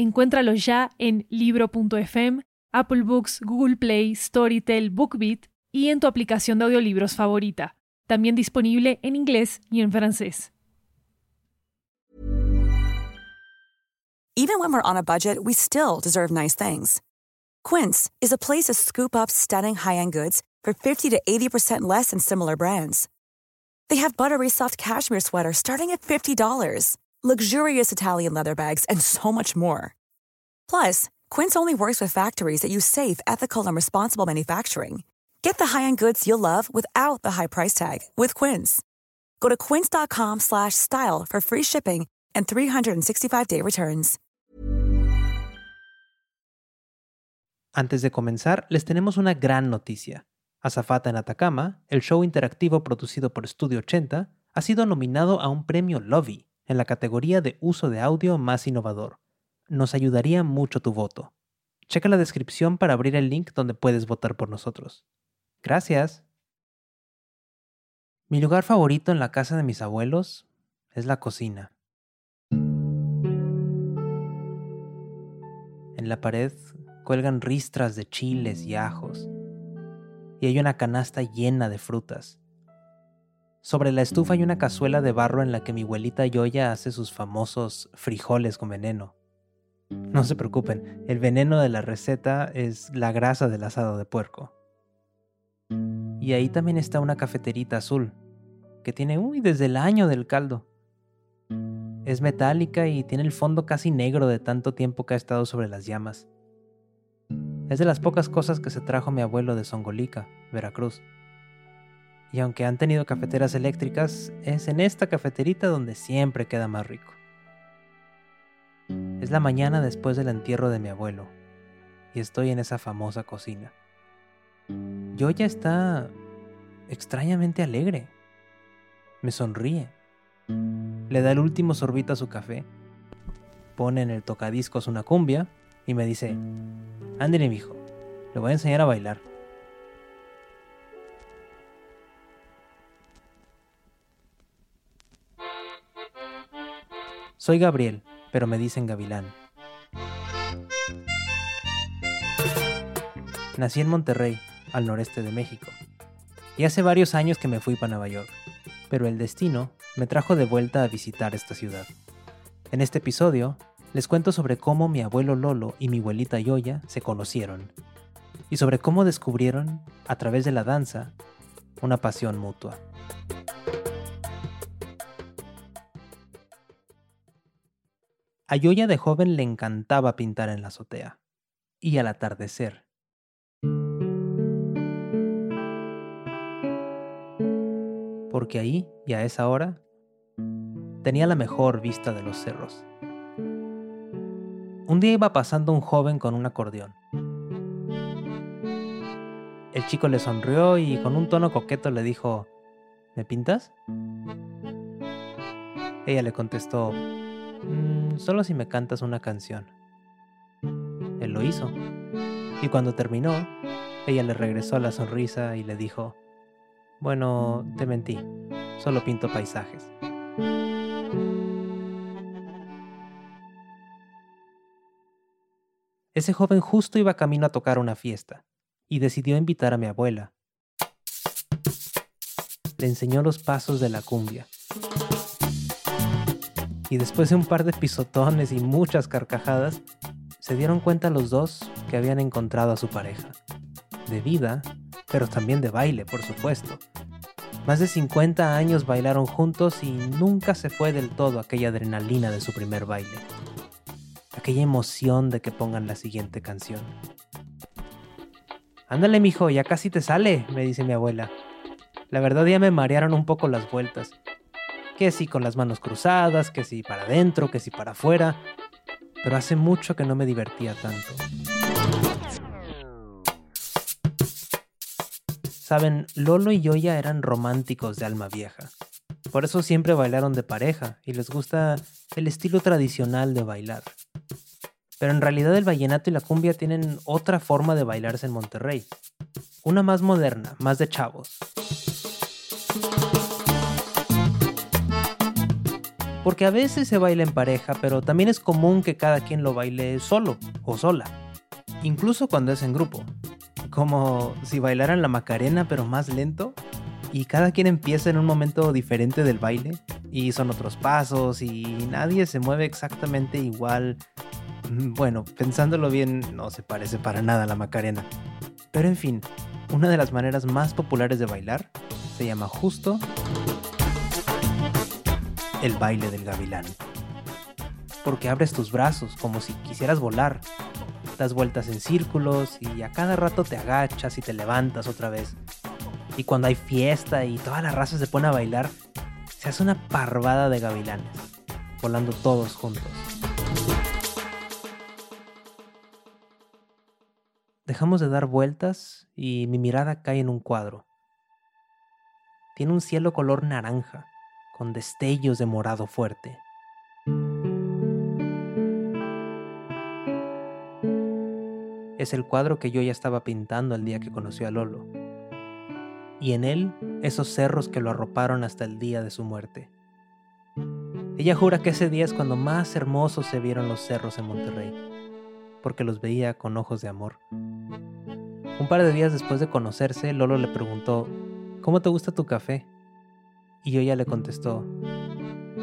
Encuéntralo ya en libro.fm, Apple Books, Google Play, Storytel, BookBeat y en tu aplicación de audiolibros favorita. También disponible en inglés y en francés. Even when we're on a budget, we still deserve nice things. Quince is a place to scoop up stunning high-end goods for 50 to 80% less than similar brands. They have buttery soft cashmere sweaters starting at $50 luxurious Italian leather bags, and so much more. Plus, Quince only works with factories that use safe, ethical, and responsible manufacturing. Get the high-end goods you'll love without the high price tag with Quince. Go to quince.com/style for free shipping and 365-day returns. Antes de comenzar, les tenemos una gran noticia. Azafata en Atacama, el show interactivo producido por Studio 80, ha sido nominado a un premio Lovey en la categoría de uso de audio más innovador. Nos ayudaría mucho tu voto. Checa la descripción para abrir el link donde puedes votar por nosotros. Gracias. Mi lugar favorito en la casa de mis abuelos es la cocina. En la pared cuelgan ristras de chiles y ajos, y hay una canasta llena de frutas. Sobre la estufa hay una cazuela de barro en la que mi abuelita Yoya hace sus famosos frijoles con veneno. No se preocupen, el veneno de la receta es la grasa del asado de puerco. Y ahí también está una cafeterita azul, que tiene, uy, desde el año del caldo. Es metálica y tiene el fondo casi negro de tanto tiempo que ha estado sobre las llamas. Es de las pocas cosas que se trajo mi abuelo de Songolica, Veracruz y aunque han tenido cafeteras eléctricas, es en esta cafeterita donde siempre queda más rico. Es la mañana después del entierro de mi abuelo, y estoy en esa famosa cocina. Yo ya está extrañamente alegre. Me sonríe. Le da el último sorbito a su café. Pone en el tocadiscos una cumbia y me dice, Ándale, mijo, le voy a enseñar a bailar. Soy Gabriel, pero me dicen Gavilán. Nací en Monterrey, al noreste de México, y hace varios años que me fui para Nueva York, pero el destino me trajo de vuelta a visitar esta ciudad. En este episodio les cuento sobre cómo mi abuelo Lolo y mi abuelita Yoya se conocieron, y sobre cómo descubrieron, a través de la danza, una pasión mutua. A Yoya de joven le encantaba pintar en la azotea y al atardecer. Porque ahí, y a esa hora, tenía la mejor vista de los cerros. Un día iba pasando un joven con un acordeón. El chico le sonrió y con un tono coqueto le dijo, ¿Me pintas? Ella le contestó, Mm, solo si me cantas una canción. Él lo hizo. Y cuando terminó, ella le regresó la sonrisa y le dijo, bueno, te mentí, solo pinto paisajes. Ese joven justo iba camino a tocar una fiesta y decidió invitar a mi abuela. Le enseñó los pasos de la cumbia y después de un par de pisotones y muchas carcajadas, se dieron cuenta los dos que habían encontrado a su pareja. De vida, pero también de baile, por supuesto. Más de 50 años bailaron juntos y nunca se fue del todo aquella adrenalina de su primer baile. Aquella emoción de que pongan la siguiente canción. Ándale, mijo, ya casi te sale, me dice mi abuela. La verdad ya me marearon un poco las vueltas que si con las manos cruzadas, que si para adentro, que si para afuera. pero hace mucho que no me divertía tanto. Saben, Lolo y Yoya eran románticos de alma vieja. Por eso siempre bailaron de pareja y les gusta el estilo tradicional de bailar. Pero en realidad el vallenato y la cumbia tienen otra forma de bailarse en Monterrey. Una más moderna, más de chavos. Porque a veces se baila en pareja, pero también es común que cada quien lo baile solo o sola. Incluso cuando es en grupo como si bailaran la Macarena pero más lento y cada quien empieza en un momento diferente del baile y son otros pasos y nadie se mueve exactamente igual. Mm, bueno, pensándolo bien, no se parece para nada a la Macarena. Pero en fin, una de las maneras más populares de bailar se llama justo el baile del gavilán. Porque abres tus brazos como si quisieras volar das vueltas en círculos y a cada rato te agachas y te levantas otra vez. Y cuando hay fiesta y toda la raza se pone a bailar, se hace una parvada de gavilanes, volando todos juntos. Dejamos de dar vueltas y mi mirada cae en un cuadro. Tiene un cielo color naranja, con destellos de morado fuerte. es el cuadro que yo ya estaba pintando el día que conoció a Lolo. Y en él, esos cerros que lo arroparon hasta el día de su muerte. Ella jura que ese día es cuando más hermosos se vieron los cerros en Monterrey, porque los veía con ojos de amor. Un par de días después de conocerse, Lolo le preguntó, ¿Cómo te gusta tu café? Y ya le contestó,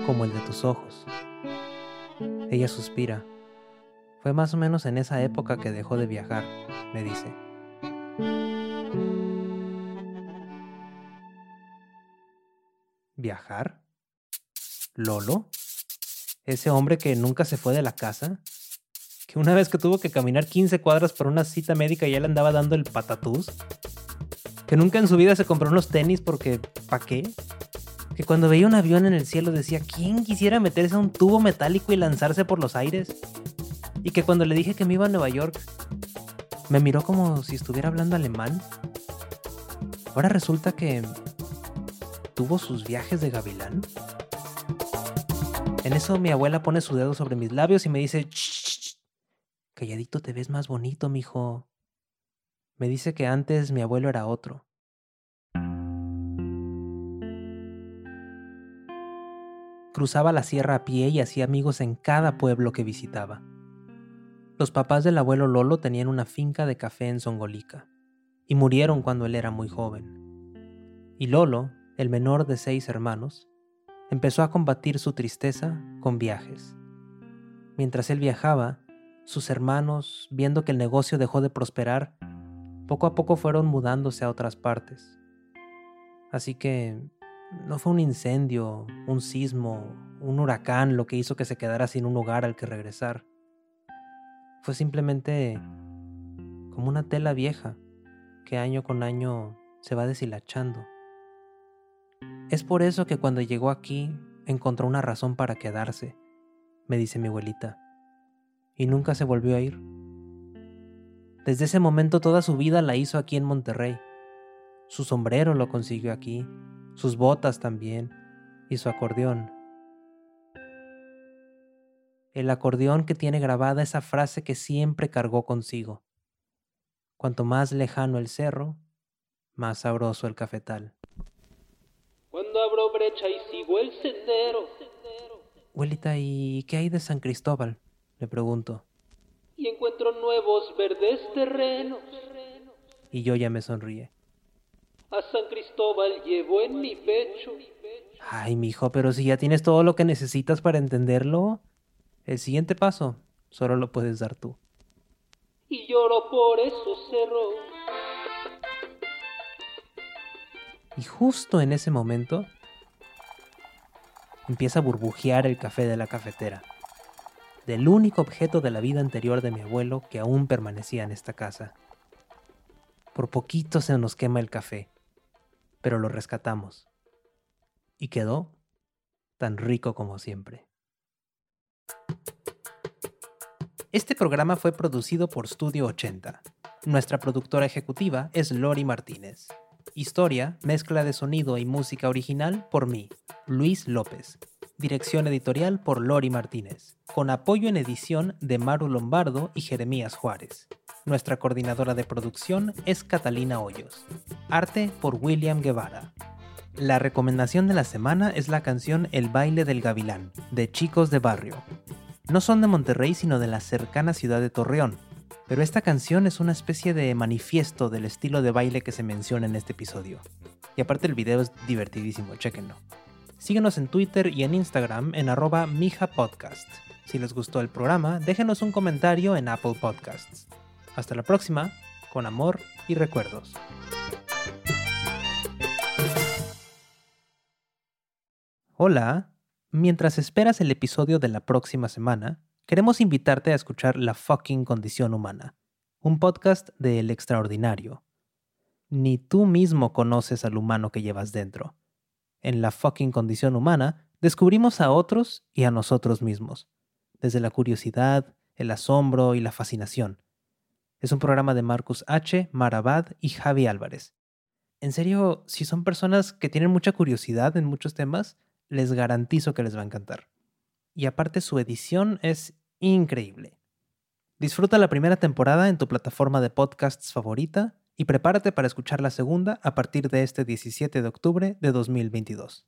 como el de tus ojos. Ella suspira fue más o menos en esa época que dejó de viajar, me dice. ¿Viajar? ¿Lolo? ¿Ese hombre que nunca se fue de la casa? ¿Que una vez que tuvo que caminar 15 cuadras para una cita médica ya le andaba dando el patatús? ¿Que nunca en su vida se compró unos tenis porque ¿pa' qué? Que cuando veía un avión en el cielo decía, ¿quién quisiera meterse a un tubo metálico y lanzarse por los aires? y que cuando le dije que me iba a Nueva York, me miró como si estuviera hablando alemán. Ahora resulta que tuvo sus viajes de gavilán. En eso mi abuela pone su dedo sobre mis labios y me dice, calladito te ves más bonito, mijo. Me dice que antes mi abuelo era otro. Cruzaba la sierra a pie y hacía amigos en cada pueblo que visitaba. Los papás del abuelo Lolo tenían una finca de café en Songolica y murieron cuando él era muy joven. Y Lolo, el menor de seis hermanos, empezó a combatir su tristeza con viajes. Mientras él viajaba, sus hermanos, viendo que el negocio dejó de prosperar, poco a poco fueron mudándose a otras partes. Así que no fue un incendio, un sismo, un huracán lo que hizo que se quedara sin un hogar al que regresar fue simplemente como una tela vieja que año con año se va deshilachando. Es por eso que cuando llegó aquí encontró una razón para quedarse, me dice mi abuelita, y nunca se volvió a ir. Desde ese momento toda su vida la hizo aquí en Monterrey. Su sombrero lo consiguió aquí, sus botas también, y su acordeón el acordeón que tiene grabada esa frase que siempre cargó consigo. Cuanto más lejano el cerro, más sabroso el cafetal. Cuando abro brecha y sigo el sendero. Abuelita, ¿y qué hay de San Cristóbal? Le pregunto. Y encuentro nuevos verdes terrenos. Y yo ya me sonríe. A San Cristóbal llevo en mi pecho. Ay, mijo, pero si ya tienes todo lo que necesitas para entenderlo, el siguiente paso solo lo puedes dar tú. Y lloro por esos cerros. Y justo en ese momento empieza a burbujear el café de la cafetera, del único objeto de la vida anterior de mi abuelo que aún permanecía en esta casa. Por poquito se nos quema el café, pero lo rescatamos. Y quedó tan rico como siempre. Este programa fue producido por Studio 80. Nuestra productora ejecutiva es Lori Martínez. Historia, mezcla de sonido y música original por mí, Luis López. Dirección editorial por Lori Martínez, con apoyo en edición de Maru Lombardo y Jeremías Juárez. Nuestra coordinadora de producción es Catalina Hoyos. Arte por William Guevara. La recomendación de la semana es la canción El baile del gavilán, de Chicos de Barrio. No son de Monterrey, sino de la cercana ciudad de Torreón, pero esta canción es una especie de manifiesto del estilo de baile que se menciona en este episodio. Y aparte el video es divertidísimo, chéquenlo. Síguenos en Twitter y en Instagram en arroba mijapodcast. Si les gustó el programa, déjenos un comentario en Apple Podcasts. Hasta la próxima, con amor y recuerdos. Hola, mientras esperas el episodio de la próxima semana, queremos invitarte a escuchar La fucking condición humana, un podcast de El Extraordinario. Ni tú mismo conoces al humano que llevas dentro. En La fucking condición humana descubrimos a otros y a nosotros mismos, desde la curiosidad, el asombro y la fascinación. Es un programa de Marcus H., Marabad y Javi Álvarez. En serio, si son personas que tienen mucha curiosidad en muchos temas, les garantizo que les va a encantar. Y aparte su edición es increíble. Disfruta la primera temporada en tu plataforma de podcasts favorita y prepárate para escuchar la segunda a partir de este 17 de octubre de 2022.